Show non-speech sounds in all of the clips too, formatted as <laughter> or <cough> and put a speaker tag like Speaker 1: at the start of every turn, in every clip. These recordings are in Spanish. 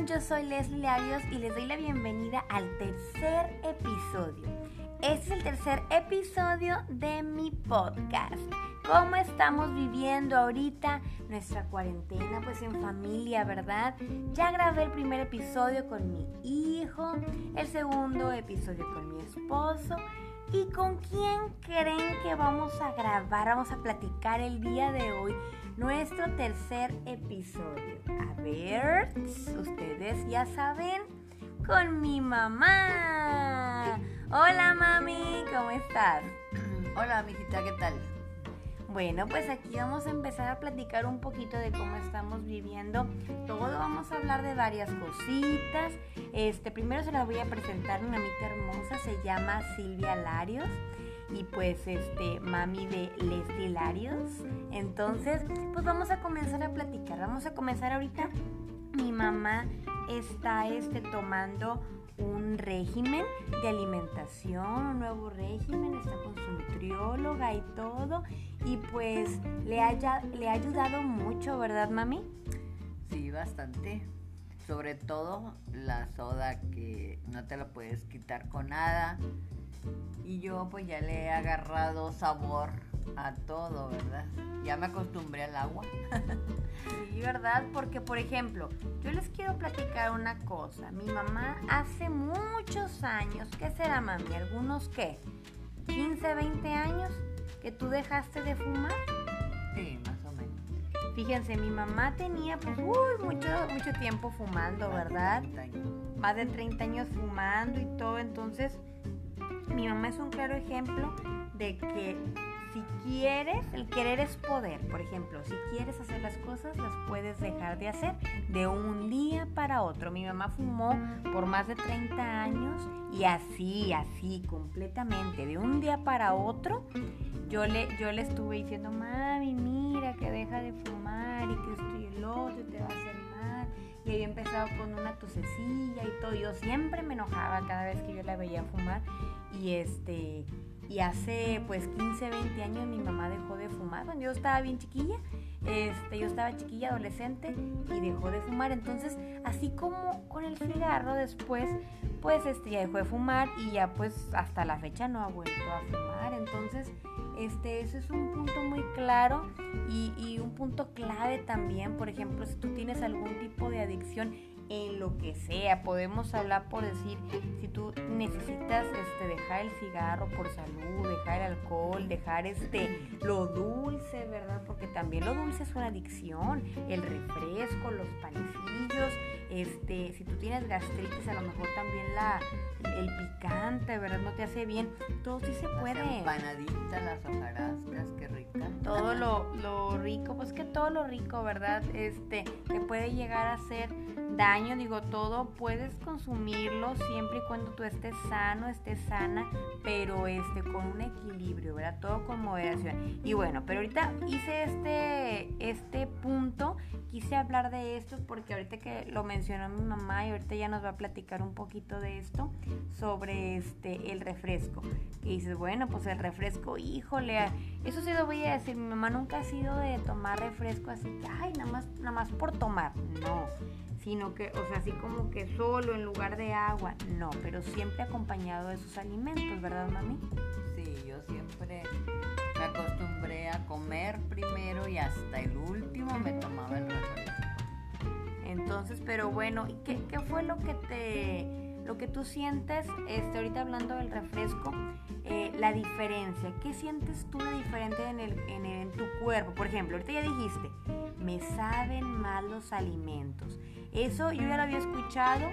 Speaker 1: Yo soy Leslie Larios y les doy la bienvenida al tercer episodio. Este es el tercer episodio de mi podcast. ¿Cómo estamos viviendo ahorita nuestra cuarentena? Pues en familia, ¿verdad? Ya grabé el primer episodio con mi hijo, el segundo episodio con mi esposo. ¿Y con quién creen que vamos a grabar? Vamos a platicar el día de hoy nuestro tercer episodio. A ver, ustedes ya saben, con mi mamá. Hola mami, ¿cómo estás?
Speaker 2: Hola, mijita, ¿qué tal?
Speaker 1: Bueno, pues aquí vamos a empezar a platicar un poquito de cómo estamos viviendo. Todo vamos a hablar de varias cositas. Este, primero se la voy a presentar una amita hermosa, se llama Silvia Larios y pues este mami de Les Larios. Entonces, pues vamos a comenzar a platicar. Vamos a comenzar ahorita. Mi mamá está este tomando un régimen de alimentación, un nuevo régimen, está con su nutrióloga y todo. Y pues le, haya, le ha ayudado mucho, ¿verdad, mami?
Speaker 2: Sí, bastante. Sobre todo la soda que no te la puedes quitar con nada. Y yo pues ya le he agarrado sabor a todo, ¿verdad? Ya me acostumbré al agua. <laughs>
Speaker 1: sí, ¿verdad? Porque, por ejemplo, yo les quiero platicar una cosa. Mi mamá hace muchos años, ¿qué será, mami? ¿Algunos qué? ¿15, 20 años que tú dejaste de fumar?
Speaker 2: Sí, más o menos.
Speaker 1: Fíjense, mi mamá tenía pues uy, mucho, mucho tiempo fumando, ¿verdad? Más de 30 años fumando y todo, entonces mi mamá es un claro ejemplo de que si quieres, el querer es poder. Por ejemplo, si quieres hacer las cosas, las puedes dejar de hacer de un día para otro. Mi mamá fumó por más de 30 años y así, así, completamente, de un día para otro, yo le, yo le estuve diciendo, mami, mira que deja de fumar y que esto y el otro te va a hacer mal. Y había empezado con una tosecilla y todo. Yo siempre me enojaba cada vez que yo la veía fumar. Y este y hace pues 15, 20 años mi mamá dejó de fumar. Cuando yo estaba bien chiquilla, este, yo estaba chiquilla, adolescente y dejó de fumar. Entonces, así como con el cigarro después, pues este, ya dejó de fumar y ya pues hasta la fecha no ha vuelto a fumar. Entonces, este, eso es un punto muy claro y, y un punto clave también. Por ejemplo, si tú tienes algún tipo de adicción, en lo que sea. Podemos hablar por decir, si tú necesitas este, dejar el cigarro por salud, dejar el alcohol, dejar este, lo dulce, ¿verdad? Porque también lo dulce es una adicción. El refresco, los panecillos, este, si tú tienes gastritis, a lo mejor también la, el picante, ¿verdad? No te hace bien. Todo sí se puede. Las
Speaker 2: empanaditas, las hojarascas, qué rica.
Speaker 1: Todo lo, lo rico, pues que todo lo rico, ¿verdad? Este, te puede llegar a ser daño, digo, todo puedes consumirlo siempre y cuando tú estés sano, estés sana, pero este con un equilibrio, ¿verdad? Todo con moderación. Y bueno, pero ahorita hice este este punto, quise hablar de esto porque ahorita que lo mencionó mi mamá y ahorita ya nos va a platicar un poquito de esto sobre este el refresco. Y dices, bueno, pues el refresco, híjole, eso sí lo voy a decir, mi mamá nunca ha sido de tomar refresco así, ay, nada más nada más por tomar. No sino que, o sea, así como que solo en lugar de agua, no, pero siempre acompañado de sus alimentos, ¿verdad, mami?
Speaker 2: Sí, yo siempre me acostumbré a comer primero y hasta el último me tomaba el refresco.
Speaker 1: Entonces, pero bueno, ¿y qué, qué fue lo que te, lo que tú sientes, este, ahorita hablando del refresco, eh, la diferencia? ¿Qué sientes tú de diferente en, el, en, en tu cuerpo? Por ejemplo, ahorita ya dijiste, me saben mal los alimentos. Eso yo ya lo había escuchado,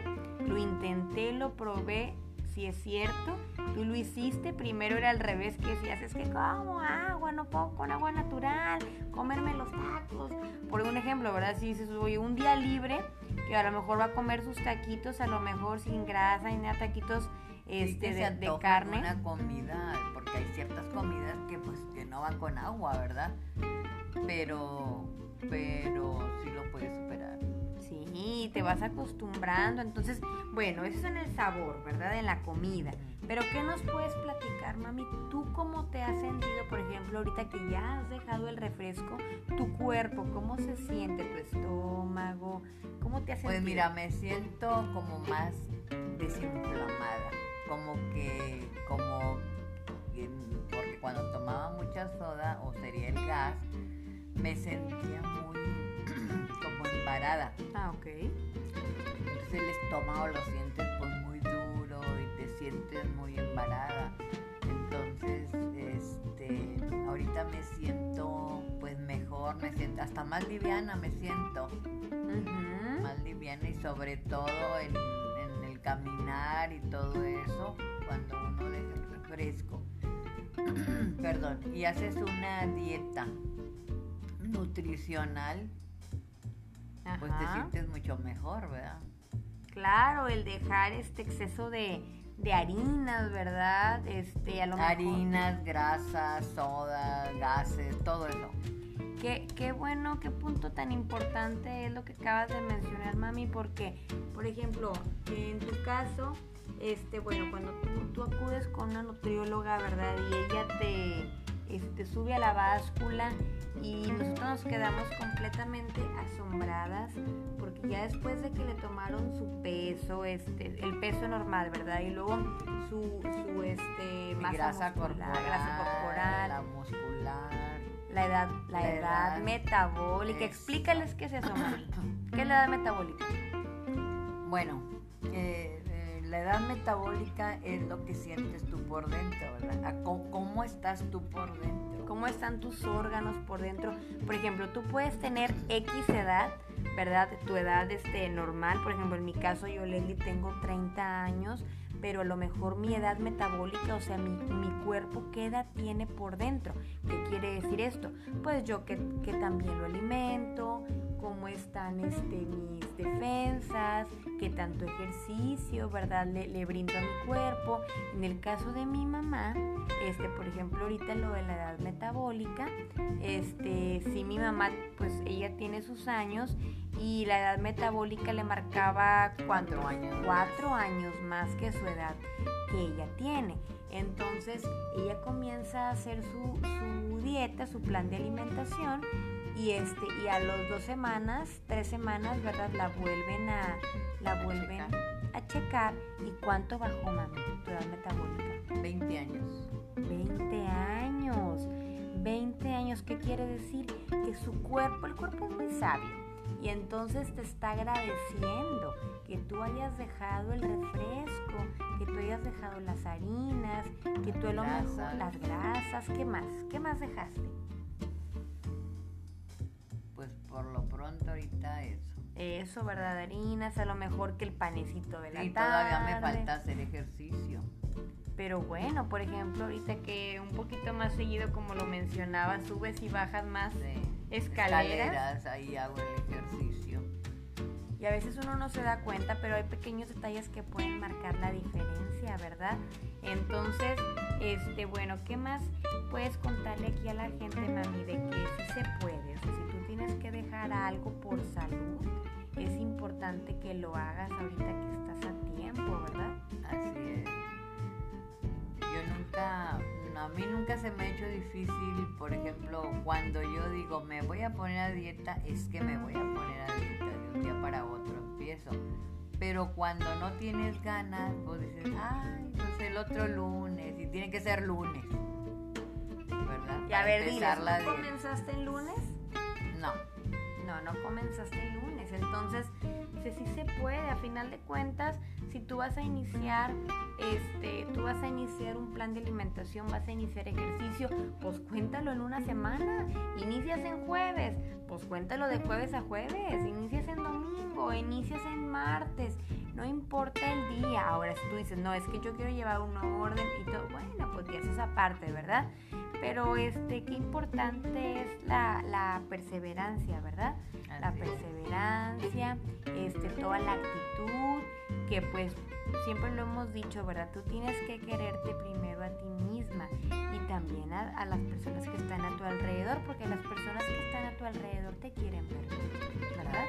Speaker 1: lo intenté, lo probé, si es cierto, tú lo hiciste, primero era al revés, que decías, es que como agua, no puedo con agua natural, comerme los tacos. Por un ejemplo, ¿verdad? Si dices, oye, un día libre, que a lo mejor va a comer sus taquitos, a lo mejor sin grasa, y nada, taquitos este, de, de, carne.
Speaker 2: Una comida, porque hay ciertas comidas que pues que no van con agua, ¿verdad? Pero, pero sí lo puedes superar.
Speaker 1: Sí, te vas acostumbrando. Entonces, bueno, eso es en el sabor, ¿verdad? En la comida. Pero ¿qué nos puedes platicar, mami? ¿Tú cómo te has sentido, por ejemplo? ahorita que ya has dejado el refresco, tu cuerpo, ¿cómo se siente? ¿Tu estómago? ¿Cómo te hace
Speaker 2: Pues mira, me siento como más desinflamada, como que, como, porque cuando tomaba mucha soda o sería el gas, me sentía muy
Speaker 1: Ah, ok.
Speaker 2: Entonces el estómago lo sientes pues muy duro y te sientes muy embarada. Entonces, este, ahorita me siento pues mejor, me siento hasta más liviana me siento. Más liviana y sobre todo en, en, el caminar y todo eso, cuando uno deja el refresco. <clears throat> Perdón, y haces una dieta nutricional, pues te sientes mucho mejor, ¿verdad?
Speaker 1: Claro, el dejar este exceso de, de harinas, ¿verdad? Este, a lo
Speaker 2: harinas, grasas, sodas, gases, todo eso.
Speaker 1: Qué, qué, bueno, qué punto tan importante es lo que acabas de mencionar, mami, porque, por ejemplo, en tu caso, este, bueno, cuando tú, tú acudes con una nutrióloga, ¿verdad? Y ella te, este, sube a la báscula y nosotros nos quedamos completamente asombradas porque ya después de que le tomaron su peso, este, el peso normal, ¿verdad? Y luego su, su este,
Speaker 2: masa grasa, corporal,
Speaker 1: grasa corporal,
Speaker 2: la muscular,
Speaker 1: la edad, la, edad, metabólica. Explícales qué es eso, mami. ¿Qué es la edad metabólica?
Speaker 2: Bueno, eh, la edad metabólica es lo que sientes tú por dentro, ¿verdad? ¿Cómo, estás tú por dentro?
Speaker 1: ¿Cómo están tus órganos por dentro? Por ejemplo, tú puedes tener X edad, ¿verdad? Tu edad este, normal, por ejemplo, en mi caso yo, Leslie, tengo 30 años, pero a lo mejor mi edad metabólica, o sea, mi, mi, cuerpo, ¿qué edad tiene por dentro? ¿Qué quiere decir esto? Pues yo que, que también lo alimento, cómo están este, mis defensas, qué tanto ejercicio, ¿verdad? Le, le, brindo a mi cuerpo. En el caso de mi mamá, este, por ejemplo, ahorita lo de la edad metabólica, este, sí mi mamá, pues ella tiene sus años y la edad metabólica le marcaba cuatro años, cuatro años más que su edad que ella tiene. Entonces ella comienza a hacer su, su dieta, su plan de alimentación y este y a los dos semanas, tres semanas, ¿verdad? La vuelven a la vuelven a checar y cuánto bajó mami tu edad metabólica.
Speaker 2: 20 años.
Speaker 1: 20 años. 20 años, ¿qué quiere decir? Que su cuerpo, el cuerpo es muy sabio y entonces te está agradeciendo que tú hayas dejado el refresco, que tú hayas dejado las harinas, que tú lo mejor las grasas, ¿qué más? ¿Qué más dejaste?
Speaker 2: Pronto ahorita eso.
Speaker 1: Eso, ¿verdad? Harinas, a lo mejor que el panecito de la
Speaker 2: y todavía me falta hacer ejercicio.
Speaker 1: Pero bueno, por ejemplo, ahorita que un poquito más seguido, como lo mencionaba, subes y bajas más escaleras.
Speaker 2: ahí hago el ejercicio.
Speaker 1: Y a veces uno no se da cuenta, pero hay pequeños detalles que pueden marcar la diferencia, ¿verdad? Entonces, este, bueno, ¿qué más puedes contarle aquí a la gente, mami, de que sí se puede? O sea, si tú tienes que dejar algo por salud, es importante que lo hagas ahorita que estás a tiempo, ¿verdad?
Speaker 2: A mí nunca se me ha hecho difícil, por ejemplo, cuando yo digo me voy a poner a dieta, es que me voy a poner a dieta de un día para otro, empiezo. Pero cuando no tienes ganas, pues dices, ay, pues el otro lunes, y tiene que ser lunes. ¿Verdad?
Speaker 1: Y a ver, ¿no comenzaste el lunes?
Speaker 2: No.
Speaker 1: No, no comenzaste el lunes. Entonces, si sí se puede, a final de cuentas, si tú vas a iniciar, este, tú vas a iniciar un plan de alimentación, vas a iniciar ejercicio, pues cuéntalo en una semana. Inicias en jueves, pues cuéntalo de jueves a jueves. Inicias en domingo, inicias en martes. No importa el día. Ahora, si tú dices, no, es que yo quiero llevar un orden y todo, bueno, pues ya es esa parte, ¿verdad? Pero este, qué importante es la, la perseverancia, ¿verdad? la perseverancia, este, toda la actitud, que pues siempre lo hemos dicho, ¿verdad? Tú tienes que quererte primero a ti misma y también a, las personas que están a tu alrededor, porque las personas que están a tu alrededor te quieren ver, ¿verdad?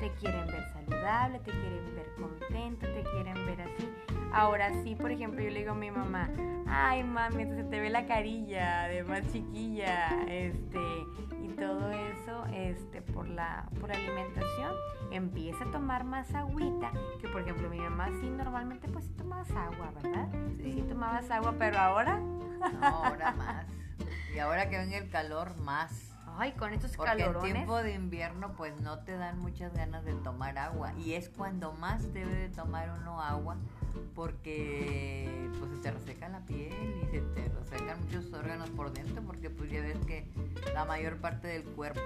Speaker 1: Te quieren ver saludable, te quieren ver contenta, te quieren ver así. Ahora sí, por ejemplo, yo le digo a mi mamá, ay mami, se te ve la carilla de más chiquilla, este, y todo eso, este, por la, por alimentación, empieza a tomar más agüita, que por ejemplo mi mamá sí normalmente pues sí tomabas agua, ¿verdad? Sí. sí tomabas agua, pero ahora...
Speaker 2: No, ahora más. Y ahora que ven el calor, más.
Speaker 1: Ay, con estos
Speaker 2: Porque en tiempo de invierno pues no te dan muchas ganas de tomar agua. Y es cuando más debe de tomar uno agua porque pues se te reseca la piel y se te resecan muchos órganos por dentro porque pues ya ves que la mayor parte del cuerpo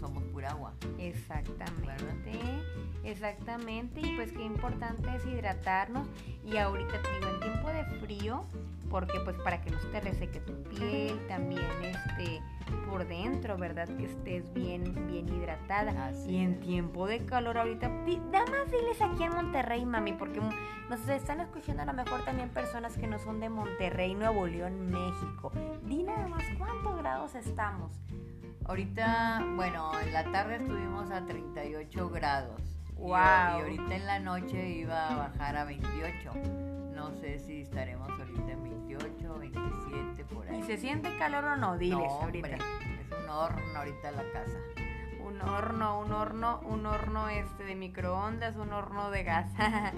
Speaker 2: somos pura agua.
Speaker 1: Exactamente. Exactamente, y pues qué importante es hidratarnos y ahorita te digo en tiempo de frío porque pues para que no se te reseque tu piel, también este por dentro, ¿verdad? Que estés bien bien hidratada. y en tiempo de calor ahorita, nada más diles aquí en Monterrey, mami, porque nos están escuchando a lo mejor también personas que no son de Monterrey, Nuevo León, México. Di nada más cuántos grados estamos.
Speaker 2: Ahorita, bueno, en la tarde estuvimos a 38 grados.
Speaker 1: Wow.
Speaker 2: Y, ahorita en la noche iba a bajar a 28. No sé si estaremos ahorita en 28 o 27 por ahí.
Speaker 1: ¿Y se siente calor o no? Diles
Speaker 2: no, ahorita. es un horno ahorita la casa.
Speaker 1: Un horno, un horno, un horno este de microondas, un horno de gas. <laughs>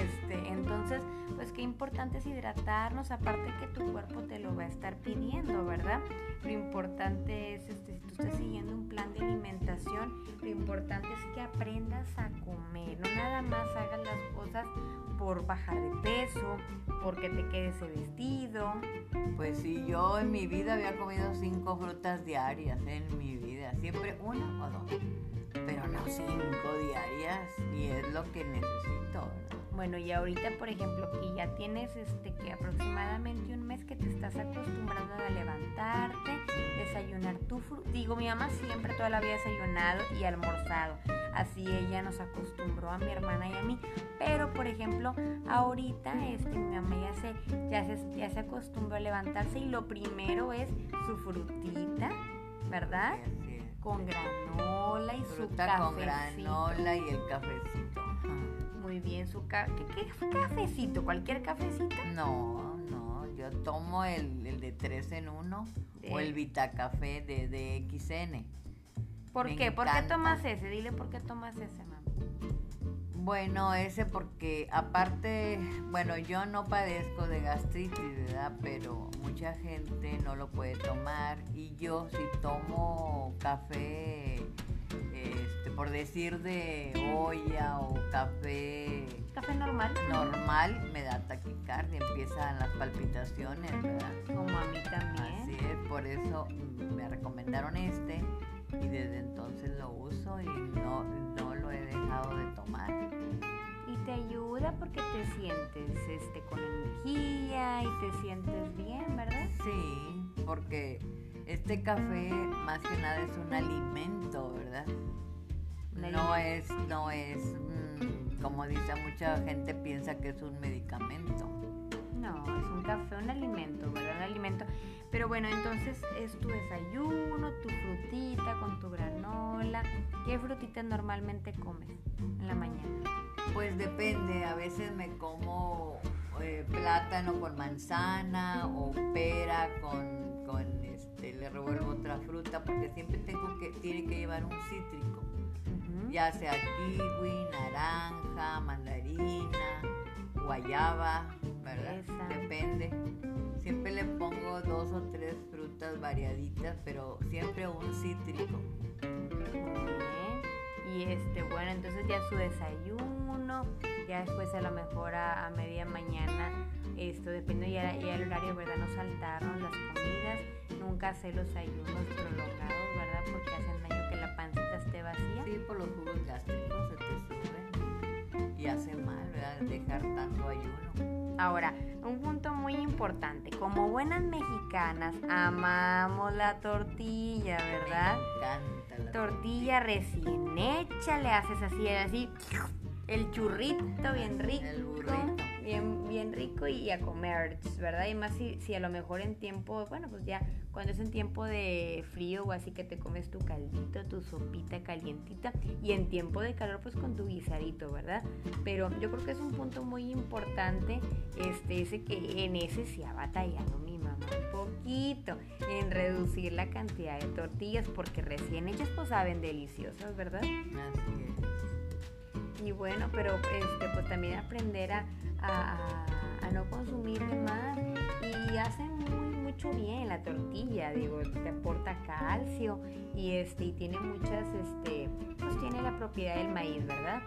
Speaker 1: este, entonces, pues qué importante es hidratarnos, aparte que tu cuerpo te lo va a estar pidiendo, ¿verdad? Lo importante es este, si tú estás siguiendo un plan de alimentación, lo importante es que aprendas a comer, no nada más hagas las cosas por bajar de peso, porque te quede ese vestido.
Speaker 2: Pues sí, yo en mi vida había comido cinco frutas diarias, en mi vida, siempre una o dos, pero no cinco diarias y es lo que necesito.
Speaker 1: Bueno, y ahorita, por ejemplo, que ya tienes este que aproximadamente un mes que te estás acostumbrando a levantarte, desayunar tu fruta. Digo, mi mamá siempre toda la vida desayunado y almorzado. Así ella nos acostumbró a mi hermana y a mí. Pero, por ejemplo, ahorita este, mi mamá ya se, ya, se, ya se acostumbró a levantarse y lo primero es su frutita, ¿verdad? Con granola y su cafecito.
Speaker 2: con granola y el cafecito
Speaker 1: muy bien su café. ¿Qué, cafecito? ¿Cualquier cafecito?
Speaker 2: No, no, yo tomo el, de 3 en 1 o el Vitacafé de DXN.
Speaker 1: ¿Por qué? ¿Por qué tomas ese? Dile por qué tomas ese, mamá.
Speaker 2: Bueno, ese porque aparte, bueno, yo no padezco de gastritis, ¿verdad? Pero mucha gente no lo puede tomar y yo si tomo café este, por decir de olla o café.
Speaker 1: Café normal.
Speaker 2: Normal, me da taquicardia, empiezan las palpitaciones, ¿verdad?
Speaker 1: Como a mí también.
Speaker 2: Así es, por eso me recomendaron este y desde entonces lo uso y no, no lo he dejado de tomar.
Speaker 1: Y te ayuda porque te sientes este, con energía y te sientes bien, ¿verdad?
Speaker 2: Sí, porque este café más que nada es un alimento, ¿verdad? No es, no es, mm, como dice mucha gente piensa que es un medicamento.
Speaker 1: No, es un café, un alimento, ¿verdad? Un alimento. Pero bueno, entonces es tu desayuno, tu frutita con tu granola. ¿Qué frutita normalmente comes en la mañana?
Speaker 2: Pues depende, a veces me como eh, plátano con manzana o pera con, con este, le revuelvo otra fruta porque siempre tengo que, tiene que llevar un cítrico. Ya sea kiwi, naranja, mandarina, guayaba, ¿verdad? Depende. Siempre le pongo dos o tres frutas variaditas, pero siempre un cítrico.
Speaker 1: Y este, bueno, entonces ya su desayuno, ya después a lo mejor a, media mañana, esto depende ya, ya el horario, ¿verdad? No saltaron las comidas, nunca hacer los ayunos prolongados, ¿verdad? Porque hacen daño que la pancita esté vacía.
Speaker 2: Sí, por los jugos gástricos se te suben y hace mal, ¿verdad? Dejar tanto ayuno.
Speaker 1: Ahora, un punto muy importante, como buenas mexicanas, amamos la tortilla, ¿verdad?
Speaker 2: Me encanta
Speaker 1: tortilla recién hecha, le haces así, así, el churrito bien rico.
Speaker 2: El burrito.
Speaker 1: Bien, bien rico y a comer, ¿verdad? Y más si, si a lo mejor en tiempo, bueno, pues ya cuando es en tiempo de frío o así que te comes tu caldito, tu sopita calientita y en tiempo de calor pues con tu guisadito, ¿verdad? Pero yo creo que es un punto muy importante, este, ese que en ese se ha batallado mi mamá un poquito en reducir la cantidad de tortillas porque recién hechas pues saben deliciosas, ¿verdad?
Speaker 2: Así es.
Speaker 1: Y bueno, pero este, pues también aprender a, a, no consumir de más y hacen muy mucho bien la tortilla, digo, te aporta calcio y este y tiene muchas este pues tiene la propiedad del maíz, ¿verdad?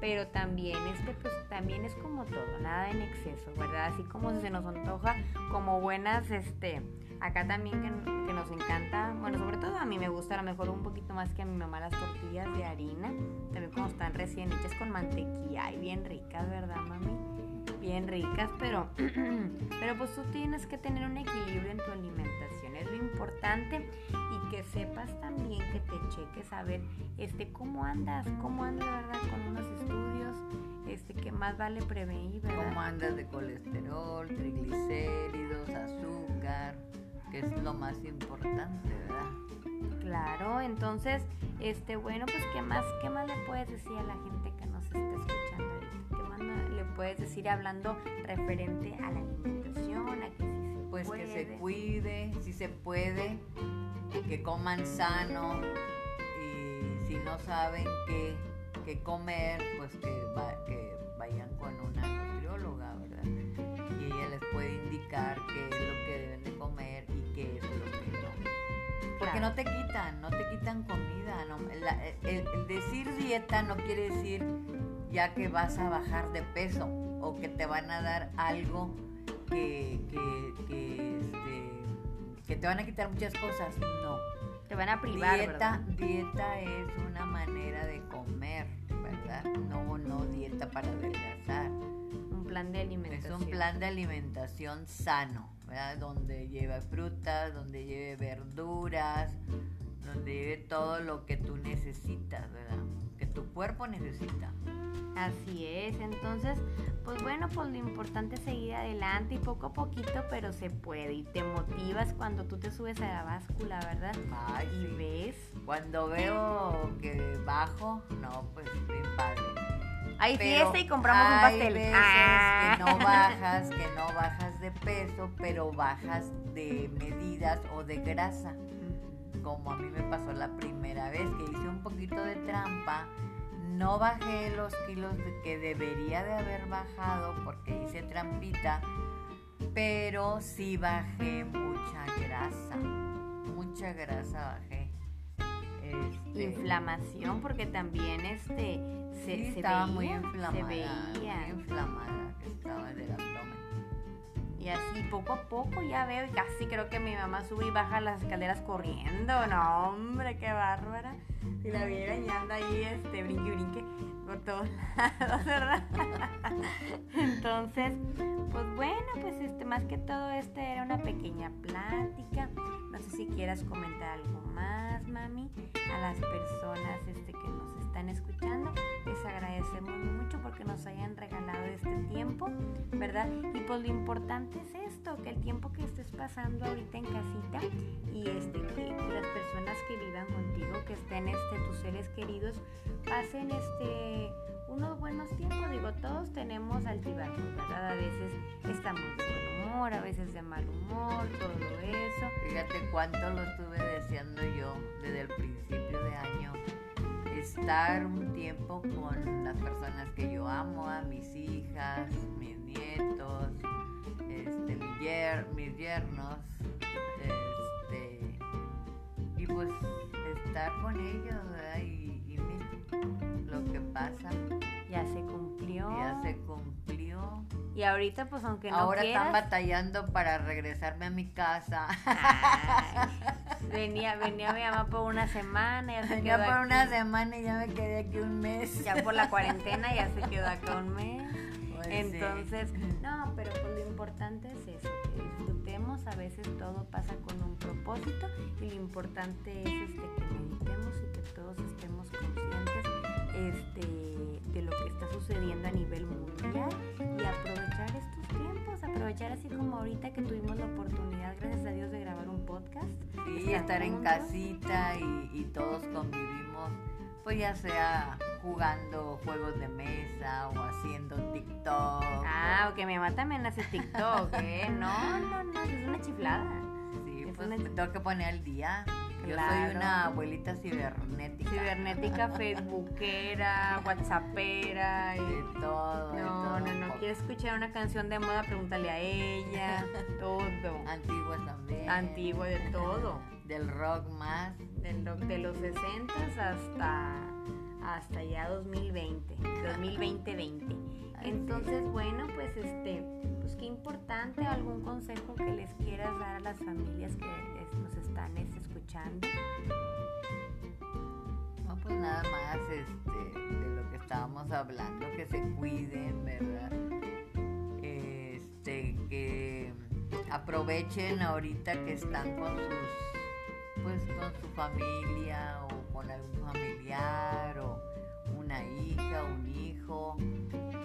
Speaker 1: Pero también este pues también es como todo, nada en exceso, ¿verdad? Así como se nos antoja como buenas este acá también que, que nos encanta, bueno, sobre todo a mí me gusta a lo mejor un poquito más que a mi mamá las tortillas de harina, también como están recién hechas con mantequilla y bien ricas, ¿verdad, mami? Bien ricas, pero <clears throat> pero pues tú tienes que tener un equilibrio en tu alimentación, es lo importante y que sepas también que te cheques a ver este cómo andas, cómo andas, ¿verdad? Con unos estudios este que más vale prevenir, ¿verdad?
Speaker 2: ¿Cómo andas de colesterol, triglicéridos, azúcar? Que es lo más importante, ¿verdad?
Speaker 1: Claro, entonces, este, bueno, pues qué más, qué más le puedes decir a la gente que nos está escuchando puedes decir hablando referente a la alimentación, a que si se
Speaker 2: Pues
Speaker 1: puede.
Speaker 2: que se cuide, si se puede, que coman sano y si no saben qué, qué comer, pues que, va- que vayan con una nutrióloga, ¿verdad? Y ella les puede indicar qué es lo que deben de comer y qué es lo que no. Porque
Speaker 1: Claro.
Speaker 2: no te quitan, no te quitan comida. no- la- el, el decir dieta no quiere decir ya que vas a bajar de peso o que te van a dar algo que, que, que, este, que te van a quitar muchas cosas. No.
Speaker 1: Te van a privar,
Speaker 2: dieta,
Speaker 1: ¿verdad?
Speaker 2: dieta es una manera de comer, ¿verdad? No, no dieta para adelgazar.
Speaker 1: Un plan de
Speaker 2: Es
Speaker 1: alimentación.
Speaker 2: un plan de alimentación sano, ¿verdad? Donde lleve frutas, donde lleve verduras, donde lleve todo lo que tú necesitas, ¿verdad? Que tu cuerpo necesita.
Speaker 1: Así es, entonces, pues bueno, pues lo importante es seguir adelante y poco a poquito, pero se puede y te motivas cuando tú te subes a la báscula, ¿verdad?
Speaker 2: Ay,
Speaker 1: Y
Speaker 2: sí.
Speaker 1: ves,
Speaker 2: Cuando veo que bajo, no, pues bien padre.
Speaker 1: hay fiesta y compramos un
Speaker 2: hay
Speaker 1: pastel.
Speaker 2: veces
Speaker 1: Ah.
Speaker 2: que no bajas, que no bajas de peso, pero bajas de medidas o de grasa. Como a mí me pasó la primera vez que hice un poquito de trampa, no bajé los kilos que debería de haber bajado porque hice trampita, pero sí bajé mucha grasa, mucha grasa bajé. Este,
Speaker 1: Inflamación, porque también este se,
Speaker 2: sí,
Speaker 1: se
Speaker 2: estaba
Speaker 1: veía,
Speaker 2: muy
Speaker 1: se
Speaker 2: inflamada,
Speaker 1: veía.
Speaker 2: muy inflamada que estaba del abdomen.
Speaker 1: Y así poco a poco ya veo y casi creo que mi mamá sube y baja las escaleras corriendo. No, hombre, qué bárbara. Si la vieran ya anda ahí, este, brinque, brinque por todos <laughs> lados, ¿verdad? Entonces, pues bueno, pues este, más que todo este era una pequeña plática. No sé si quieras comentar algo más, mami, a las personas este, que nos están escuchando. Les agradecemos mucho porque nos hayan regalado este tiempo, ¿verdad? Y pues lo importante es esto, que el tiempo que estés pasando ahorita en casita y este, que las personas que vivan contigo, que estén este, tus seres queridos, pasen este unos buenos tiempos. Digo, todos tenemos altibajos, ¿verdad? A veces estamos de buen humor, a veces de mal humor, todo eso.
Speaker 2: Fíjate cuánto lo estuve deseando yo desde el principio de año. Estar un tiempo con las personas que yo amo, a mis hijas, mis nietos, este, mi yer- mis yernos, este, y pues estar con ellos, ¿verdad? Y, y mira lo que pasa,
Speaker 1: Ya se cumplió.
Speaker 2: ya se cumplió.
Speaker 1: Y ahorita, pues aunque no
Speaker 2: Ahora
Speaker 1: quieras,
Speaker 2: están batallando para regresarme a mi casa.
Speaker 1: Ay, <laughs> venía, venía mi mamá por una semana, ya se quedó
Speaker 2: por
Speaker 1: aquí.
Speaker 2: una semana y ya me quedé aquí un mes.
Speaker 1: Ya por la cuarentena ya se quedó acá un mes.
Speaker 2: Pues sí.
Speaker 1: Entonces, no, pero pues lo importante es eso, que disfrutemos, a veces todo pasa con un propósito y lo importante es este que meditemos y que todos estemos conscientes este, de lo que está sucediendo a nivel mundial y tiempos, aprovechar así como ahorita que tuvimos la oportunidad, gracias a Dios, de grabar un podcast.
Speaker 2: Sí, estar en casita y, y todos convivimos, pues ya sea jugando juegos de mesa o haciendo TikTok.
Speaker 1: Ah, ok, mi mamá también hace TikTok, ¿eh? No, no, no, es una chiflada.
Speaker 2: Sí, pues me tengo que poner al día. Yo soy una abuelita cibernética.
Speaker 1: Cibernética, <laughs> facebookera, whatsappera y
Speaker 2: de todo.
Speaker 1: No, no, no. Quiero escuchar una canción de moda, pregúntale a ella. <laughs> todo.
Speaker 2: Antigua también.
Speaker 1: Antigua de todo. <laughs>
Speaker 2: Del rock más.
Speaker 1: Del rock de los 60 hasta hasta ya 2020, 2020-20. Entonces, bueno, pues este, pues qué importante, algún consejo que les quieras dar a las familias que escuchando.
Speaker 2: No, pues nada más este, de lo que estábamos hablando, que se cuiden, ¿verdad? Este, que aprovechen ahorita que están con sus, pues con su familia o con algún familiar o una hija, un hijo,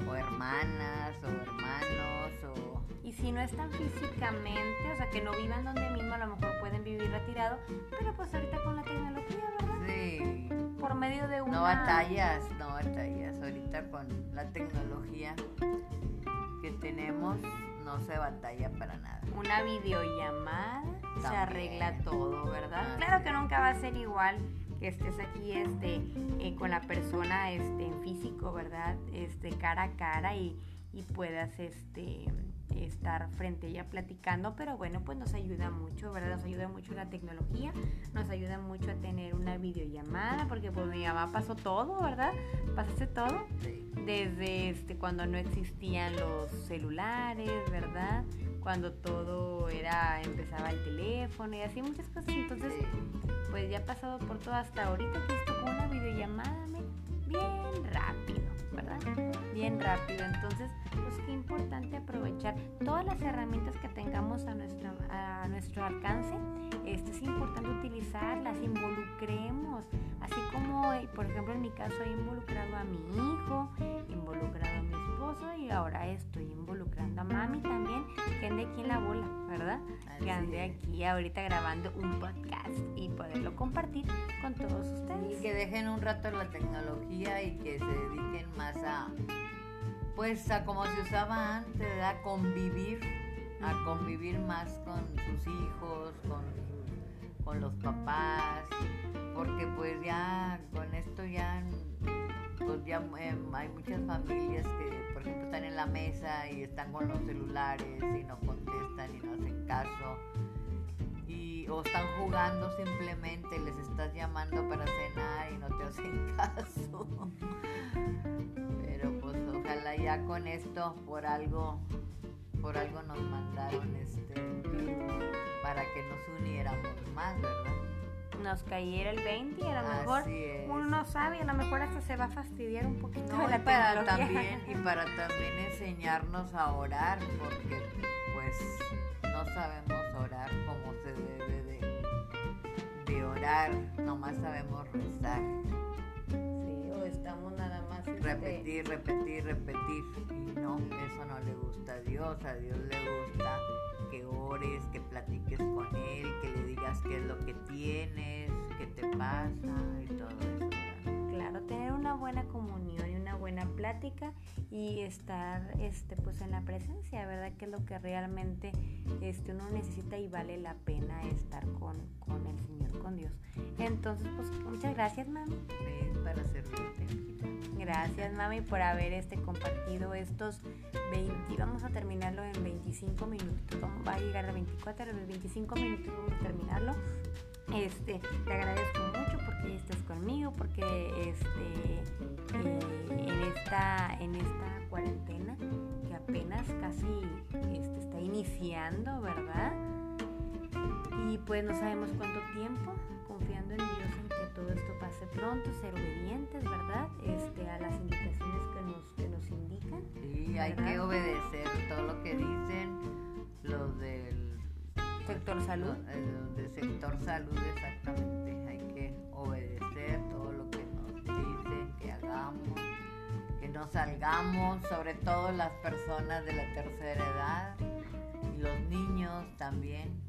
Speaker 2: o hermanas, o hermanos, o...
Speaker 1: Y si no están físicamente, o sea, que no vivan donde mismo, a lo mejor pueden vivir retirado, pero pues ahorita con la tecnología, ¿verdad?
Speaker 2: Sí.
Speaker 1: Por medio de una...
Speaker 2: No batallas, no batallas. Ahorita con la tecnología que tenemos, no se batalla para nada.
Speaker 1: Una videollamada se arregla todo, ¿verdad? claro que nunca va a ser igual que estés aquí este, eh, con la persona este, en físico, ¿verdad? Este, cara a cara y, y puedas este, estar frente a ella platicando, pero bueno, pues nos ayuda mucho, ¿verdad? Nos ayuda mucho la tecnología, nos ayuda mucho a tener una videollamada, porque pues mi mamá pasó todo, ¿verdad? Pasaste todo, desde este, cuando no existían los celulares, ¿verdad? Cuando todo era, empezaba el teléfono y así muchas cosas, entonces pues ya ha pasado por todo hasta ahorita que esto con una videollamada bien rápido, ¿verdad? Bien rápido. Entonces, pues qué importante aprovechar todas las herramientas que tengamos a nuestro, a nuestro alcance. Este, es importante utilizarlas, involucremos. Así como, por ejemplo, en mi caso he involucrado a mi hijo, involucrado a mi esposo y ahora estoy involucrando a mami también, que ande aquí en la bola, ¿verdad? que ande aquí ahorita grabando un podcast y poderlo compartir con todos ustedes.
Speaker 2: Y que dejen un rato la tecnología y que se dediquen más a, pues a como se usaba antes, a convivir, a convivir más con sus hijos, con, con los papás, porque pues ya con esto ya pues ya em, hay muchas familias que, por ejemplo, están en la mesa y están con los celulares y no contestan y no hacen caso. Y, o están jugando simplemente, les estás llamando para cenar y no te <laughs> hacen caso. Pero pues ojalá ya con esto por algo, por algo nos mandaron este para que nos uniéramos más, ¿verdad?
Speaker 1: nos cayera el 20 y a lo mejor uno no sabe, a lo mejor hasta se va a fastidiar un poquito
Speaker 2: de la para también y <laughs> para también enseñarnos a orar porque pues no sabemos orar como se debe de, de orar, nomás sabemos rezar.
Speaker 1: Estamos nada más este,
Speaker 2: repetir, repetir, repetir y no, eso no le gusta a Dios, a Dios le gusta que ores, que platiques con Él, que le digas qué es lo que tienes, qué te pasa y todo eso.
Speaker 1: Claro, tener una buena comunión buena plática y estar este, pues en la presencia, ¿verdad? Que es lo que realmente este, uno necesita y vale la pena estar con, con el Señor, con Dios. Entonces, pues muchas gracias, mami.
Speaker 2: para servirte.
Speaker 1: Gracias, mami, por haber este, compartido estos 20. Vamos a terminarlo en 25 minutos. Va a llegar a 24, a los 25 minutos vamos a terminarlo. Este, te agradezco mucho porque estás conmigo, porque este, eh, en, esta, en esta cuarentena que apenas casi este, está iniciando, ¿verdad? Y pues no sabemos cuánto tiempo, confiando en Dios en que todo esto pase pronto, ser obedientes, ¿verdad? Este, a las indicaciones que nos, que nos indican.
Speaker 2: Sí, hay que obedecer todo lo que del
Speaker 1: sector salud.
Speaker 2: Los del sector salud, exactamente. Hay que obedecer todo lo que nos dicen que hagamos no salgamos, sobre todo las personas de la tercera edad y los niños también.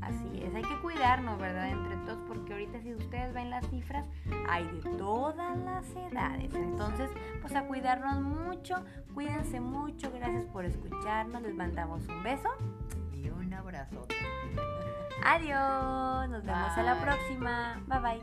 Speaker 1: Así es, hay que cuidarnos, ¿verdad? Entre todos, porque ahorita si ustedes ven las cifras, hay de todas las edades. Entonces, pues a cuidarnos mucho, cuídense mucho, gracias por escucharnos, les mandamos un beso. Adiós, nos vemos a la próxima. Bye bye.